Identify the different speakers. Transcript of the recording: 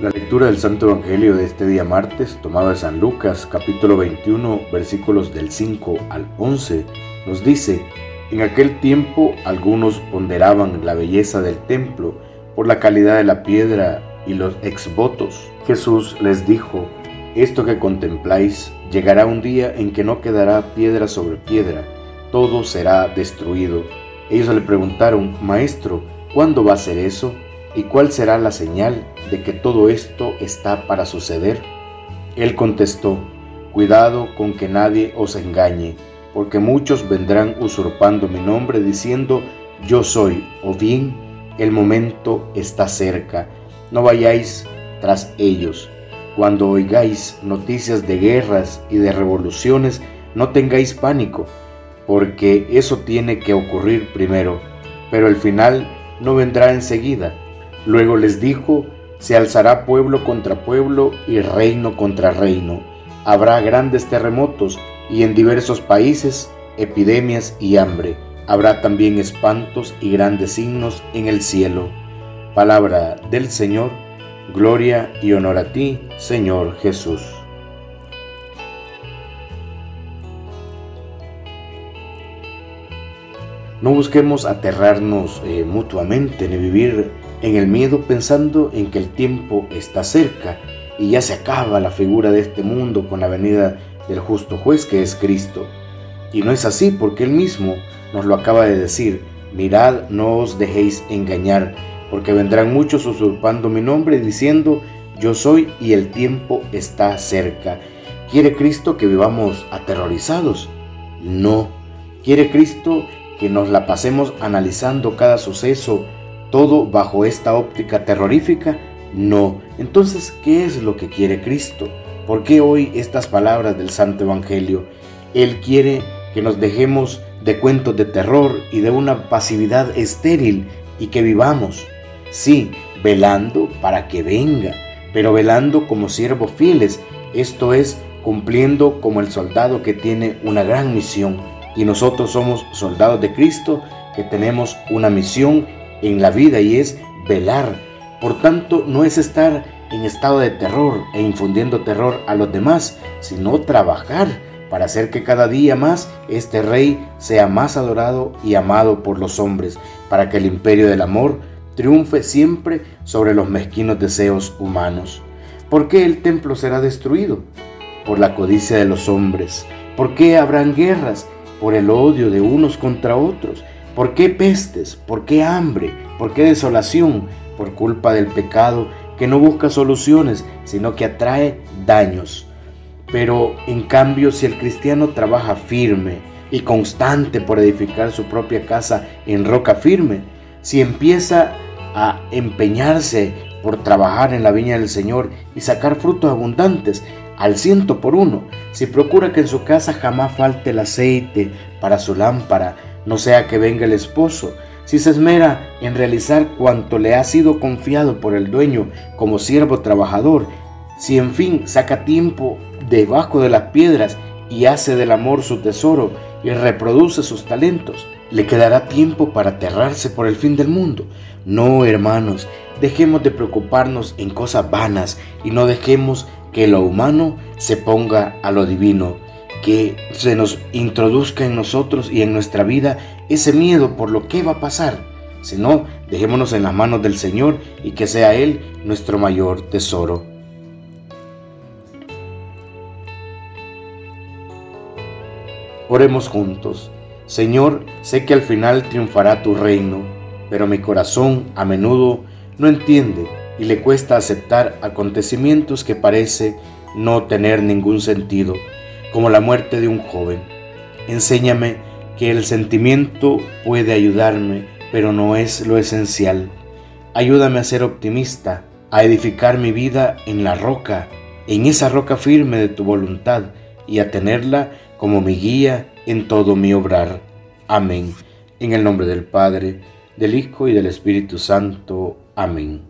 Speaker 1: La lectura del Santo Evangelio de este día martes, tomado de San Lucas, capítulo 21, versículos del 5 al 11, nos dice, en aquel tiempo algunos ponderaban la belleza del templo por la calidad de la piedra y los exvotos. Jesús les dijo, esto que contempláis llegará un día en que no quedará piedra sobre piedra, todo será destruido. Ellos le preguntaron, Maestro, ¿cuándo va a ser eso? ¿Y cuál será la señal de que todo esto está para suceder? Él contestó, Cuidado con que nadie os engañe, porque muchos vendrán usurpando mi nombre diciendo, Yo soy, o bien, el momento está cerca. No vayáis tras ellos. Cuando oigáis noticias de guerras y de revoluciones, no tengáis pánico, porque eso tiene que ocurrir primero, pero el final no vendrá enseguida Luego les dijo, se alzará pueblo contra pueblo y reino contra reino. Habrá grandes terremotos y en diversos países epidemias y hambre. Habrá también espantos y grandes signos en el cielo. Palabra del Señor, gloria y honor a ti, Señor Jesús. No busquemos aterrarnos eh, mutuamente ni vivir en el miedo pensando en que el tiempo está cerca y ya se acaba la figura de este mundo con la venida del justo juez que es Cristo. Y no es así porque Él mismo nos lo acaba de decir, mirad, no os dejéis engañar, porque vendrán muchos usurpando mi nombre diciendo, yo soy y el tiempo está cerca. ¿Quiere Cristo que vivamos aterrorizados? No. ¿Quiere Cristo que nos la pasemos analizando cada suceso todo bajo esta óptica terrorífica? No. Entonces, ¿qué es lo que quiere Cristo? ¿Por qué hoy estas palabras del Santo Evangelio? Él quiere que nos dejemos de cuentos de terror y de una pasividad estéril y que vivamos, sí, velando para que venga, pero velando como siervos fieles, esto es, cumpliendo como el soldado que tiene una gran misión. Y nosotros somos soldados de Cristo que tenemos una misión en la vida y es velar. Por tanto, no es estar en estado de terror e infundiendo terror a los demás, sino trabajar para hacer que cada día más este rey sea más adorado y amado por los hombres, para que el imperio del amor triunfe siempre sobre los mezquinos deseos humanos. ¿Por qué el templo será destruido? Por la codicia de los hombres. ¿Por qué habrán guerras? Por el odio de unos contra otros. ¿Por qué pestes? ¿Por qué hambre? ¿Por qué desolación? Por culpa del pecado que no busca soluciones, sino que atrae daños. Pero en cambio, si el cristiano trabaja firme y constante por edificar su propia casa en roca firme, si empieza a empeñarse por trabajar en la viña del Señor y sacar frutos abundantes al ciento por uno, si procura que en su casa jamás falte el aceite para su lámpara, no sea que venga el esposo, si se esmera en realizar cuanto le ha sido confiado por el dueño como siervo trabajador, si en fin saca tiempo debajo de las piedras y hace del amor su tesoro y reproduce sus talentos, le quedará tiempo para aterrarse por el fin del mundo. No, hermanos, dejemos de preocuparnos en cosas vanas y no dejemos que lo humano se ponga a lo divino que se nos introduzca en nosotros y en nuestra vida ese miedo por lo que va a pasar, sino dejémonos en las manos del Señor y que sea Él nuestro mayor tesoro. Oremos juntos. Señor, sé que al final triunfará tu reino, pero mi corazón a menudo no entiende y le cuesta aceptar acontecimientos que parece no tener ningún sentido como la muerte de un joven. Enséñame que el sentimiento puede ayudarme, pero no es lo esencial. Ayúdame a ser optimista, a edificar mi vida en la roca, en esa roca firme de tu voluntad, y a tenerla como mi guía en todo mi obrar. Amén. En el nombre del Padre, del Hijo y del Espíritu Santo. Amén.